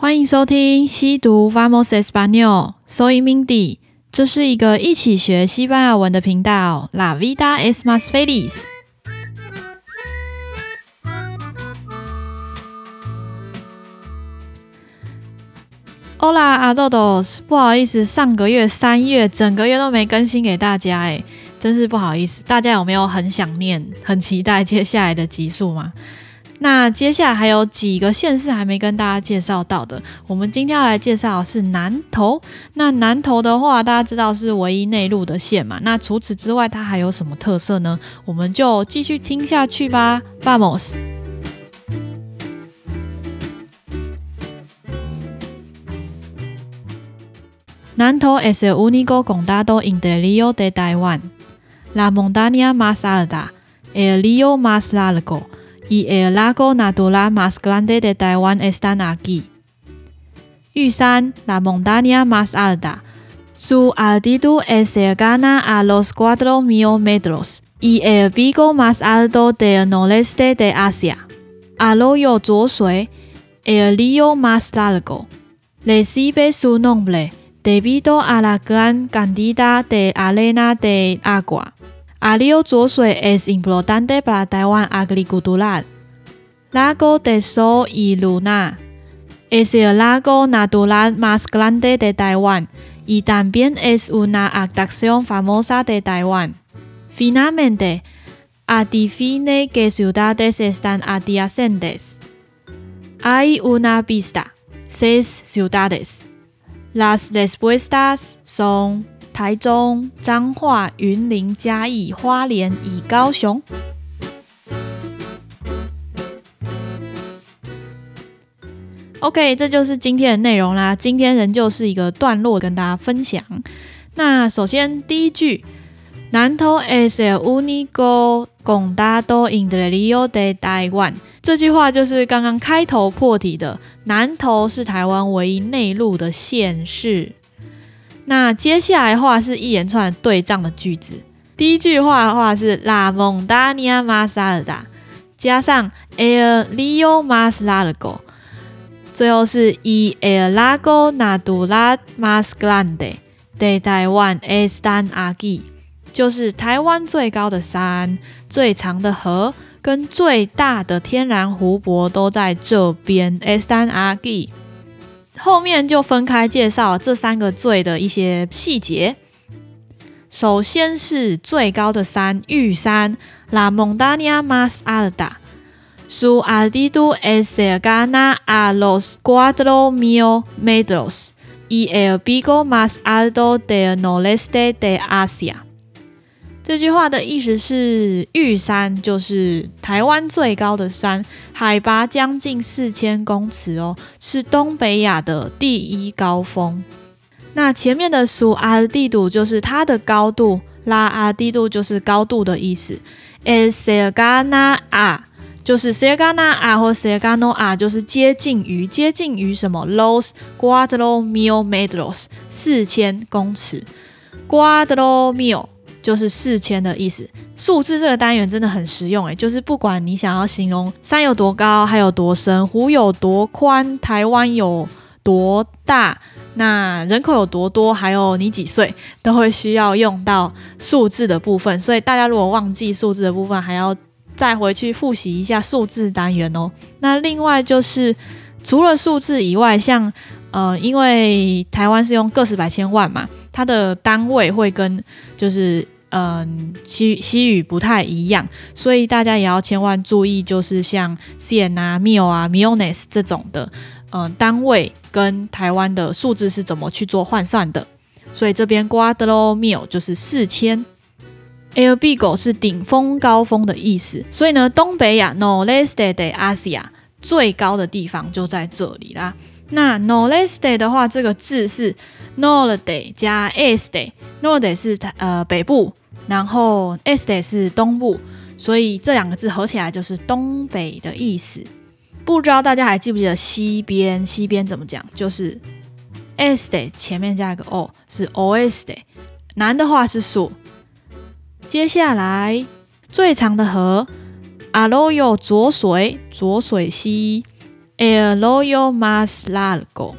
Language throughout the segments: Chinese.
欢迎收听西读 Vamos Español，Soy Mindy，这是一个一起学西班牙文的频道。La vida es más feliz。Hola a todos，不好意思，上个月三月整个月都没更新给大家，诶，真是不好意思。大家有没有很想念、很期待接下来的集数吗？那接下来还有几个县市还没跟大家介绍到的，我们今天要来介绍的是南投。那南投的话，大家知道是唯一内陆的县嘛？那除此之外，它还有什么特色呢？我们就继续听下去吧。Vamos。南投 es el único condado interior de Taiwan, La montaña más alta, el río más largo. y el lago natural más grande de Taiwán están aquí. Yushan, la montaña más alta. Su altitud es cercana a los 4.000 metros y el pico más alto del noreste de Asia. Arroyo Zhuosue, el río más largo, recibe su nombre debido a la gran cantidad de arena de agua 浊水 es importante para Taiwán agricultural. Lago de Sol y Luna es el lago natural más grande de Taiwán y también es una atracción famosa de Taiwán. Finalmente, adivine qué ciudades están adyacentes. Hay una pista, seis ciudades. Las respuestas son 台中、彰化、云林、嘉义、花莲以高雄。OK，这就是今天的内容啦。今天仍旧是一个段落跟大家分享。那首先第一句，南投 es el único condado in the Rio de Taiwán，这句话就是刚刚开头破题的，南投是台湾唯一内陆的县市。那接下来的话是一连串对仗的句子。第一句话的话是 La montaña más alta，加上 el río más largo，最后是 y el lago natural más grande de Taiwán están aquí，就是台湾最高的山、最长的河跟最大的天然湖泊都在这边 Estan aquí。后面就分开介绍这三个最的一些细节。首先是最高的山，玉山，La montaña más alta，Su altitud es cercana a los cuatro mil metros，y el pico más alto del noreste de Asia。这句话的意思是：玉山就是台湾最高的山，海拔将近四千公尺哦，是东北亚的第一高峰。那前面的数阿地度就是它的高度，拉阿地度就是高度的意思。Es segana a，就是 segana a 或 segano a，就是接近于接近于什么？Los cuatro mil metros，四千公尺。Cuatro mil。就是四千的意思，数字这个单元真的很实用诶，就是不管你想要形容山有多高，还有多深，湖有多宽，台湾有多大，那人口有多多，还有你几岁，都会需要用到数字的部分。所以大家如果忘记数字的部分，还要再回去复习一下数字单元哦。那另外就是除了数字以外，像呃，因为台湾是用个十百千万嘛。它的单位会跟就是嗯西西语不太一样，所以大家也要千万注意，就是像 cn 啊、mil 啊、millones 这种的嗯单位跟台湾的数字是怎么去做换算的。所以这边 cuatro mil 就是四千，el pico 是顶峰高峰的意思。所以呢，东北亚 noreste de Asia 最高的地方就在这里啦。那 noreste 的话，这个字是 norte 加 este，norte 是呃北部，然后 este 是东部，所以这两个字合起来就是东北的意思。不知道大家还记不记得西边？西边怎么讲？就是 este 前面加一个 o 是 oeste，南的话是 su。接下来最长的河 arroyo 浊水，浊水溪。El arroyo Mas Largo。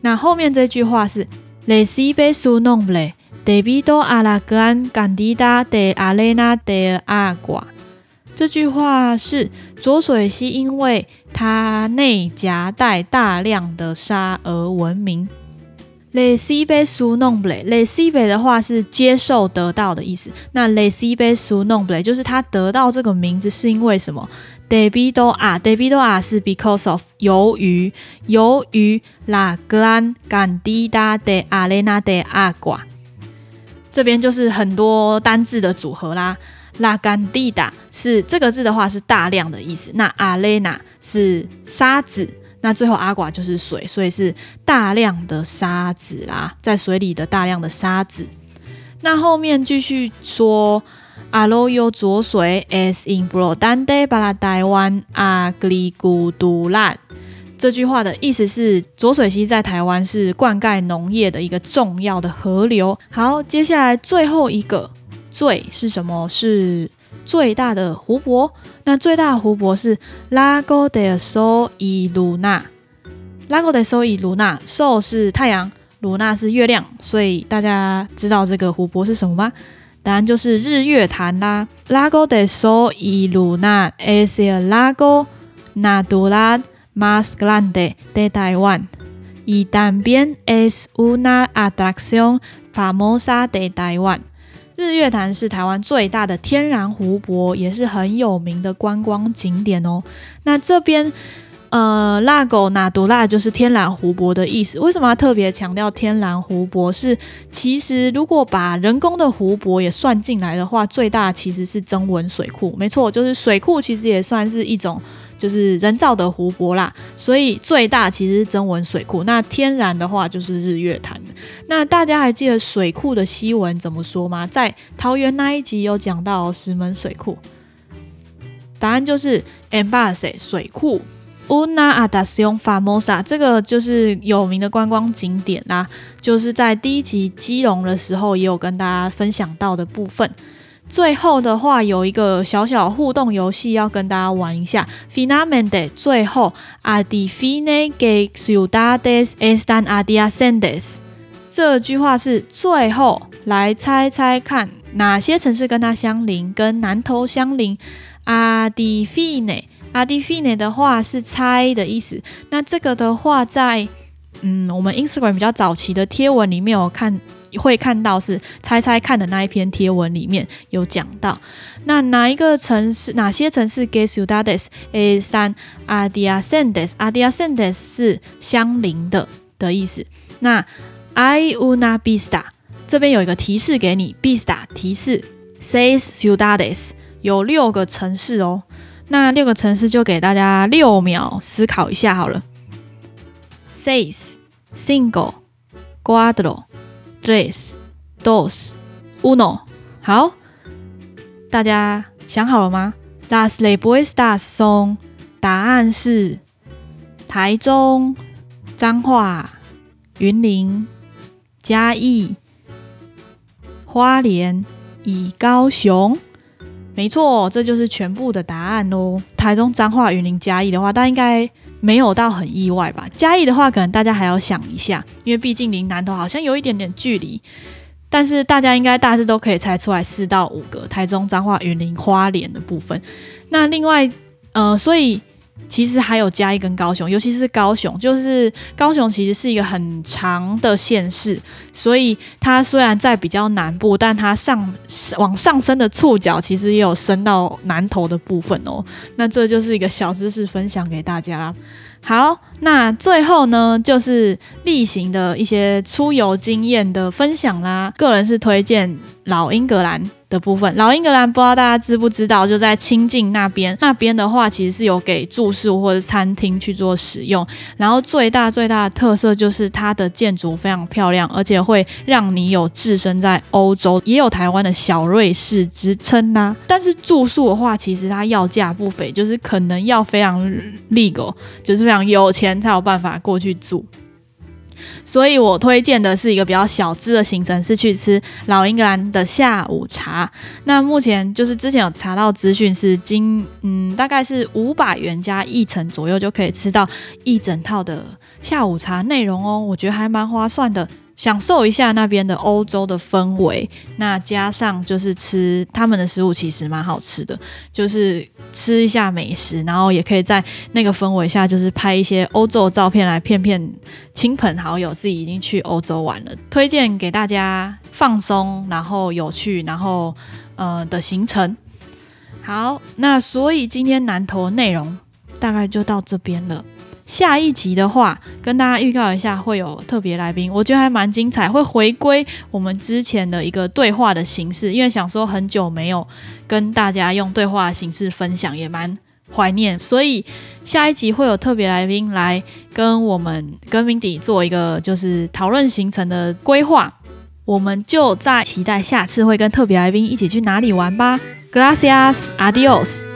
那后面这句话是 recibe su nombre debido a la gran cantidad de arena de agua。这句话是浊水溪因为它内夹带大量的沙而闻名。recibe su nombre，recibe 的话是接受得到的意思。那 recibe su nombre 就是他得到这个名字是因为什么？debido a，debido a 是 because of，由于由于 la gran cantidad de arena de agua。这边就是很多单字的组合啦。la cantidad 是这个字的话是大量的意思。那 arena 是沙子。那最后阿寡就是水，所以是大量的沙子啦，在水里的大量的沙子。那后面继续说，arroyo 浊水 es importante para Taiwan agricultura。这句话的意思是，浊水溪在台湾是灌溉农业的一个重要的河流。好，接下来最后一个最是什么？是最大的湖泊。那最大的湖泊是 Lago de Sol y Luna。Lago de Sol y Luna，Sol 是太阳，Luna 是月亮，所以大家知道这个湖泊是什么吗？答案就是日月潭啦。Lago de Sol y Luna es el lago natural más grande de Taiwan y también es una atracción famosa de Taiwan。日月潭是台湾最大的天然湖泊，也是很有名的观光景点哦。那这边，呃，Lago Natural 就是天然湖泊的意思。为什么要特别强调天然湖泊？是其实如果把人工的湖泊也算进来的话，最大其实是曾文水库。没错，就是水库其实也算是一种。就是人造的湖泊啦，所以最大其实是曾文水库。那天然的话就是日月潭。那大家还记得水库的西文怎么说吗？在桃园那一集有讲到石门水库，答案就是 Embalse 水库。Una atracción famosa 这个就是有名的观光景点啦，就是在第一集基隆的时候也有跟大家分享到的部分。最后的话有一个小小互动游戏要跟大家玩一下。Finalmente，最后，Adi fine que ciudades están adyacentes。这句话是最后来猜猜看哪些城市跟它相邻，跟南投相邻。Adi fine，Ad fine 的话是猜的意思。那这个的话在，嗯，我们 Instagram 比较早期的贴文里面，我看会看到是猜猜看的那一篇贴文里面有讲到。那哪一个城市，哪些城市 g u e s u d a d e s es adiacentes，adiacentes 是相邻的的意思。那 I una vista 这边有一个提示给你，vista 提示 says ciudades 有六个城市哦。那六个城市就给大家六秒思考一下好了。seis cinco cuatro Tres, dos, uno，好，大家想好了吗？Las respuestas son，答案是台中、彰化、云林、嘉义、花莲以高雄。没错，这就是全部的答案喽。台中、彰化、云林、嘉义的话，大家应该。没有到很意外吧？嘉义的话，可能大家还要想一下，因为毕竟离南投好像有一点点距离。但是大家应该大致都可以猜出来四到五个：台中、彰化、云林、花莲的部分。那另外，呃，所以。其实还有嘉义跟高雄，尤其是高雄，就是高雄其实是一个很长的县市，所以它虽然在比较南部，但它上往上升的触角其实也有升到南投的部分哦。那这就是一个小知识分享给大家。好，那最后呢，就是例行的一些出游经验的分享啦。个人是推荐老英格兰。的部分，老英格兰不知道大家知不知道，就在清境那边。那边的话，其实是有给住宿或者餐厅去做使用。然后最大最大的特色就是它的建筑非常漂亮，而且会让你有置身在欧洲，也有台湾的小瑞士之称呐。但是住宿的话，其实它要价不菲，就是可能要非常 legal，就是非常有钱才有办法过去住。所以我推荐的是一个比较小资的行程，是去吃老英格兰的下午茶。那目前就是之前有查到资讯，是今嗯大概是五百元加一成左右就可以吃到一整套的下午茶内容哦，我觉得还蛮划算的。享受一下那边的欧洲的氛围，那加上就是吃他们的食物，其实蛮好吃的，就是吃一下美食，然后也可以在那个氛围下，就是拍一些欧洲照片来骗骗亲朋好友，自己已经去欧洲玩了。推荐给大家放松，然后有趣，然后呃的行程。好，那所以今天南投内容大概就到这边了。下一集的话，跟大家预告一下，会有特别来宾，我觉得还蛮精彩，会回归我们之前的一个对话的形式，因为想说很久没有跟大家用对话的形式分享，也蛮怀念，所以下一集会有特别来宾来跟我们跟 Mindy 做一个就是讨论行程的规划，我们就在期待下次会跟特别来宾一起去哪里玩吧。Gracias, adios。